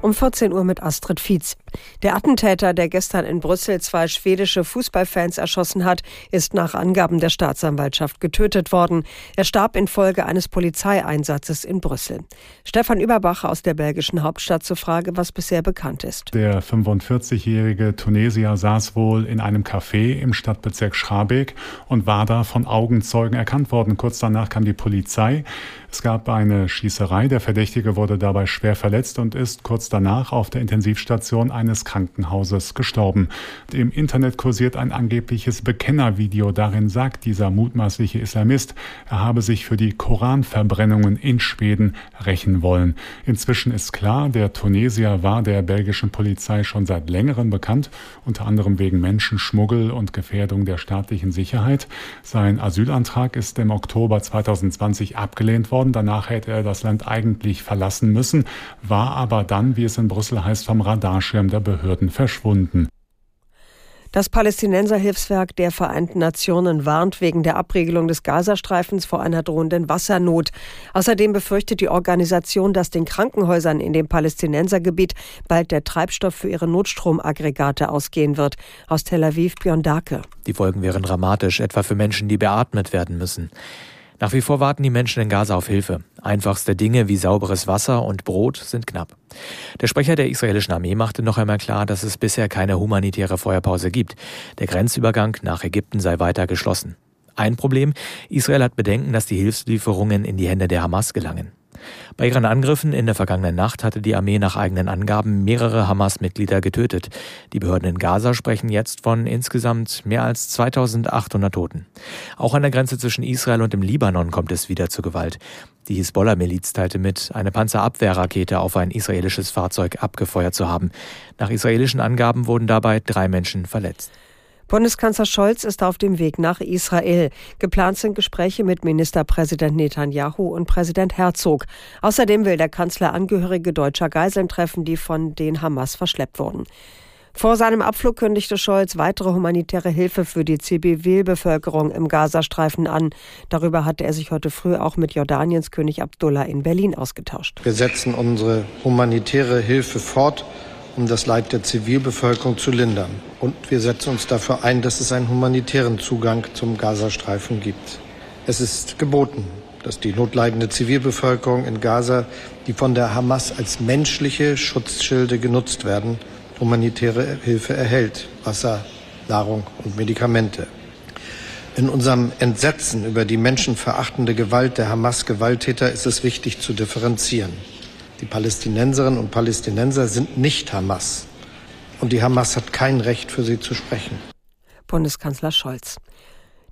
Um 14 Uhr mit Astrid Fietz. Der Attentäter, der gestern in Brüssel zwei schwedische Fußballfans erschossen hat, ist nach Angaben der Staatsanwaltschaft getötet worden. Er starb infolge eines Polizeieinsatzes in Brüssel. Stefan Überbach aus der belgischen Hauptstadt zur Frage, was bisher bekannt ist. Der 45-jährige Tunesier saß wohl in einem Café im Stadtbezirk Schrabeck und war da von Augenzeugen erkannt worden. Kurz danach kam die Polizei. Es gab eine Schießerei. Der Verdächtige wurde dabei schwer verletzt und ist kurz danach auf der Intensivstation eines Krankenhauses gestorben. Im Internet kursiert ein angebliches Bekennervideo. Darin sagt dieser mutmaßliche Islamist, er habe sich für die Koranverbrennungen in Schweden rächen wollen. Inzwischen ist klar, der Tunesier war der belgischen Polizei schon seit längerem bekannt, unter anderem wegen Menschenschmuggel und Gefährdung der staatlichen Sicherheit. Sein Asylantrag ist im Oktober 2020 abgelehnt worden. Danach hätte er das Land eigentlich verlassen müssen, war aber dann, wie es in Brüssel heißt, vom Radarschirm der Behörden verschwunden. Das Palästinenserhilfswerk der Vereinten Nationen warnt wegen der Abriegelung des Gazastreifens vor einer drohenden Wassernot. Außerdem befürchtet die Organisation, dass den Krankenhäusern in dem Palästinensergebiet bald der Treibstoff für ihre Notstromaggregate ausgehen wird. Aus Tel Aviv Björn Dake. Die Folgen wären dramatisch, etwa für Menschen, die beatmet werden müssen. Nach wie vor warten die Menschen in Gaza auf Hilfe. Einfachste Dinge wie sauberes Wasser und Brot sind knapp. Der Sprecher der israelischen Armee machte noch einmal klar, dass es bisher keine humanitäre Feuerpause gibt. Der Grenzübergang nach Ägypten sei weiter geschlossen. Ein Problem, Israel hat Bedenken, dass die Hilfslieferungen in die Hände der Hamas gelangen. Bei ihren Angriffen in der vergangenen Nacht hatte die Armee nach eigenen Angaben mehrere Hamas-Mitglieder getötet. Die Behörden in Gaza sprechen jetzt von insgesamt mehr als 2800 Toten. Auch an der Grenze zwischen Israel und dem Libanon kommt es wieder zu Gewalt. Die Hisbollah-Miliz teilte mit, eine Panzerabwehrrakete auf ein israelisches Fahrzeug abgefeuert zu haben. Nach israelischen Angaben wurden dabei drei Menschen verletzt. Bundeskanzler Scholz ist auf dem Weg nach Israel. Geplant sind Gespräche mit Ministerpräsident Netanyahu und Präsident Herzog. Außerdem will der Kanzler Angehörige deutscher Geiseln treffen, die von den Hamas verschleppt wurden. Vor seinem Abflug kündigte Scholz weitere humanitäre Hilfe für die Zivilbevölkerung im Gazastreifen an. Darüber hatte er sich heute früh auch mit Jordaniens König Abdullah in Berlin ausgetauscht. Wir setzen unsere humanitäre Hilfe fort um das Leid der Zivilbevölkerung zu lindern. Und wir setzen uns dafür ein, dass es einen humanitären Zugang zum Gazastreifen gibt. Es ist geboten, dass die notleidende Zivilbevölkerung in Gaza, die von der Hamas als menschliche Schutzschilde genutzt werden, humanitäre Hilfe erhält, Wasser, Nahrung und Medikamente. In unserem Entsetzen über die menschenverachtende Gewalt der Hamas-Gewalttäter ist es wichtig zu differenzieren. Die Palästinenserinnen und Palästinenser sind nicht Hamas. Und die Hamas hat kein Recht, für sie zu sprechen. Bundeskanzler Scholz.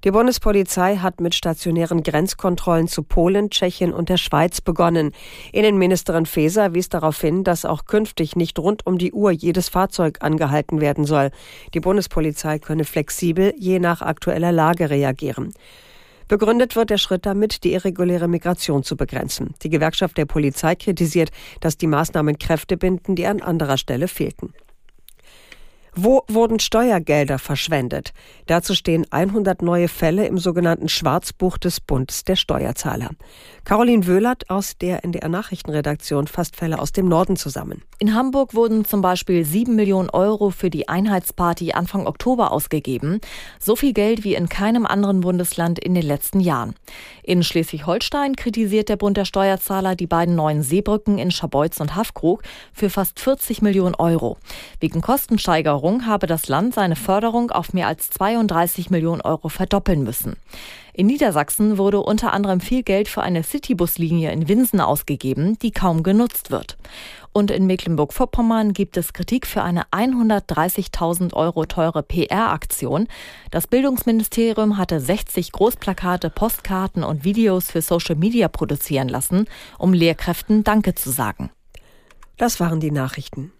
Die Bundespolizei hat mit stationären Grenzkontrollen zu Polen, Tschechien und der Schweiz begonnen. Innenministerin Faeser wies darauf hin, dass auch künftig nicht rund um die Uhr jedes Fahrzeug angehalten werden soll. Die Bundespolizei könne flexibel je nach aktueller Lage reagieren. Begründet wird der Schritt damit, die irreguläre Migration zu begrenzen. Die Gewerkschaft der Polizei kritisiert, dass die Maßnahmen Kräfte binden, die an anderer Stelle fehlten. Wo wurden Steuergelder verschwendet? Dazu stehen 100 neue Fälle im sogenannten Schwarzbuch des Bundes der Steuerzahler. Caroline Wöhlert aus der NDR Nachrichtenredaktion fasst Fälle aus dem Norden zusammen. In Hamburg wurden zum Beispiel 7 Millionen Euro für die Einheitsparty Anfang Oktober ausgegeben. So viel Geld wie in keinem anderen Bundesland in den letzten Jahren. In Schleswig-Holstein kritisiert der Bund der Steuerzahler die beiden neuen Seebrücken in Scharbeutz und Haffkrug für fast 40 Millionen Euro. Wegen Kostensteigerung Regierung habe das Land seine Förderung auf mehr als 32 Millionen Euro verdoppeln müssen. In Niedersachsen wurde unter anderem viel Geld für eine Citybuslinie in Winsen ausgegeben, die kaum genutzt wird. Und in Mecklenburg-Vorpommern gibt es Kritik für eine 130.000 Euro teure PR-Aktion. Das Bildungsministerium hatte 60 Großplakate, Postkarten und Videos für Social Media produzieren lassen, um Lehrkräften Danke zu sagen. Das waren die Nachrichten.